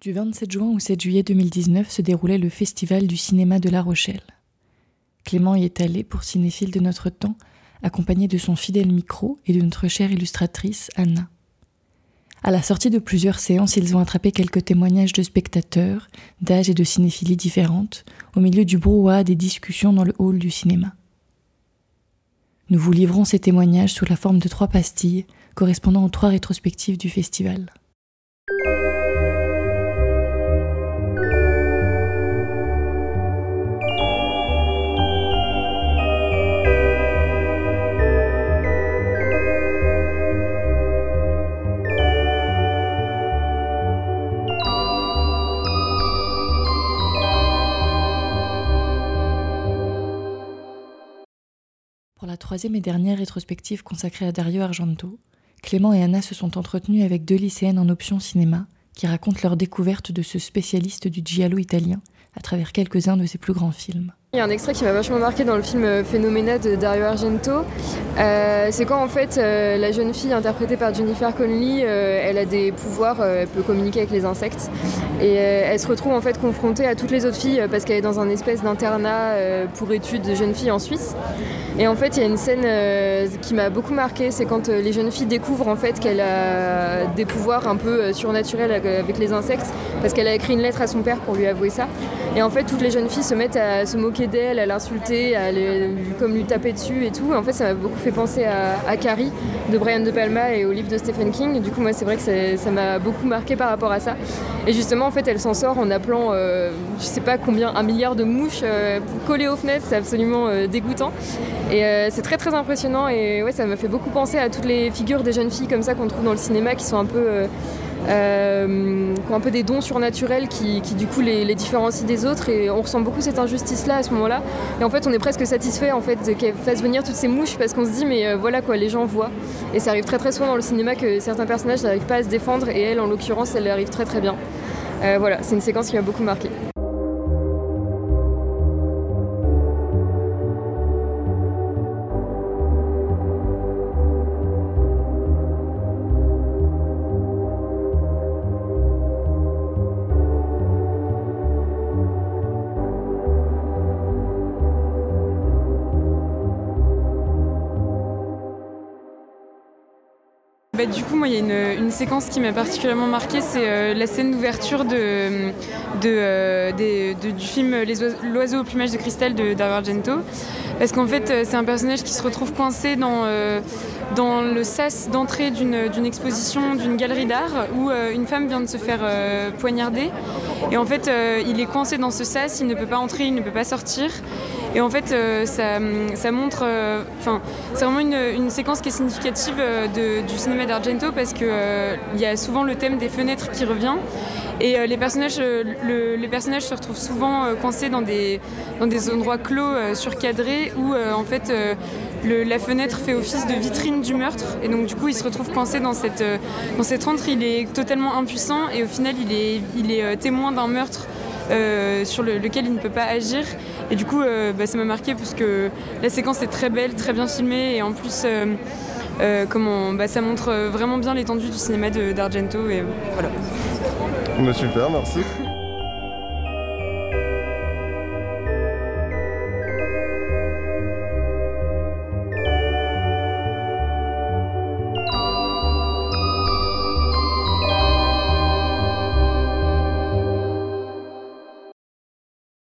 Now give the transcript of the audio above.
Du 27 juin au 7 juillet 2019 se déroulait le Festival du cinéma de La Rochelle. Clément y est allé pour cinéphile de notre temps, accompagné de son fidèle micro et de notre chère illustratrice Anna. À la sortie de plusieurs séances, ils ont attrapé quelques témoignages de spectateurs, d'âge et de cinéphilie différentes, au milieu du brouhaha des discussions dans le hall du cinéma. Nous vous livrons ces témoignages sous la forme de trois pastilles, correspondant aux trois rétrospectives du festival. Troisième et dernière rétrospective consacrée à Dario Argento, Clément et Anna se sont entretenus avec deux lycéennes en option cinéma qui racontent leur découverte de ce spécialiste du giallo italien à travers quelques-uns de ses plus grands films. Il y a un extrait qui m'a vachement marqué dans le film Phénoména de Dario Argento. Euh, c'est quand en fait euh, la jeune fille interprétée par Jennifer Connelly, euh, elle a des pouvoirs, elle peut communiquer avec les insectes et elle se retrouve en fait confrontée à toutes les autres filles parce qu'elle est dans un espèce d'internat pour études de jeunes filles en Suisse. Et en fait, il y a une scène qui m'a beaucoup marqué, c'est quand les jeunes filles découvrent en fait qu'elle a des pouvoirs un peu surnaturels avec les insectes parce qu'elle a écrit une lettre à son père pour lui avouer ça. Et en fait, toutes les jeunes filles se mettent à se moquer d'elle, à l'insulter, à comme lui taper dessus et tout. En fait, ça m'a beaucoup fait penser à, Carrie de Brian De Palma et au livre de Stephen King. Du coup, moi, c'est vrai que ça m'a beaucoup marqué par rapport à ça. Et justement, en fait, elle s'en sort en appelant, euh, je sais pas combien, un milliard de mouches euh, collées aux fenêtres. C'est absolument euh, dégoûtant. Et c'est très très impressionnant. Et ouais, ça m'a fait beaucoup penser à toutes les figures des jeunes filles comme ça qu'on trouve dans le cinéma qui sont un peu euh, qui ont un peu des dons surnaturels qui, du coup les, différencient des autres et on ressent beaucoup cette injustice là à ce moment là et en fait on est presque satisfait en fait qu'elle fasse venir toutes ces mouches parce qu'on se dit mais euh, voilà quoi les gens voient et ça arrive très très souvent dans le cinéma que certains personnages n'arrivent pas à se défendre et elle en l'occurrence elle arrive très très bien euh, voilà c'est une séquence qui m'a beaucoup marqué Bah, du coup, moi, il y a une, séquence qui m'a particulièrement marquée, c'est euh, la scène d'ouverture de, euh, du film L'oiseau au plumage de cristal de Dario Argento. Parce qu'en fait, euh, c'est un personnage qui se retrouve coincé dans, dans le sas d'entrée d'une exposition, d'une galerie d'art, où une femme vient de se faire poignarder. Et en fait, il est coincé dans ce sas, il ne peut pas entrer, il ne peut pas sortir. Et en fait, euh, ça, montre. Euh, enfin, c'est vraiment une, séquence qui est significative euh, du cinéma d'Argento parce qu'il il y a souvent le thème des fenêtres qui revient. Et les, personnages, les personnages se retrouvent souvent coincés dans des, dans des endroits clos, surcadrés, où en fait la fenêtre fait office de vitrine du meurtre. Et donc du coup, il se retrouve coincé dans cette, dans cette rentre. Il est totalement impuissant et au final, il est, il est témoin d'un meurtre euh, sur lequel il ne peut pas agir. Et du coup, euh, bah, ça m'a marqué parce que la séquence est très belle, très bien filmée et en plus, euh, comment, bah, ça montre vraiment bien l'étendue du cinéma d'Argento. Et voilà. Bah, super, merci.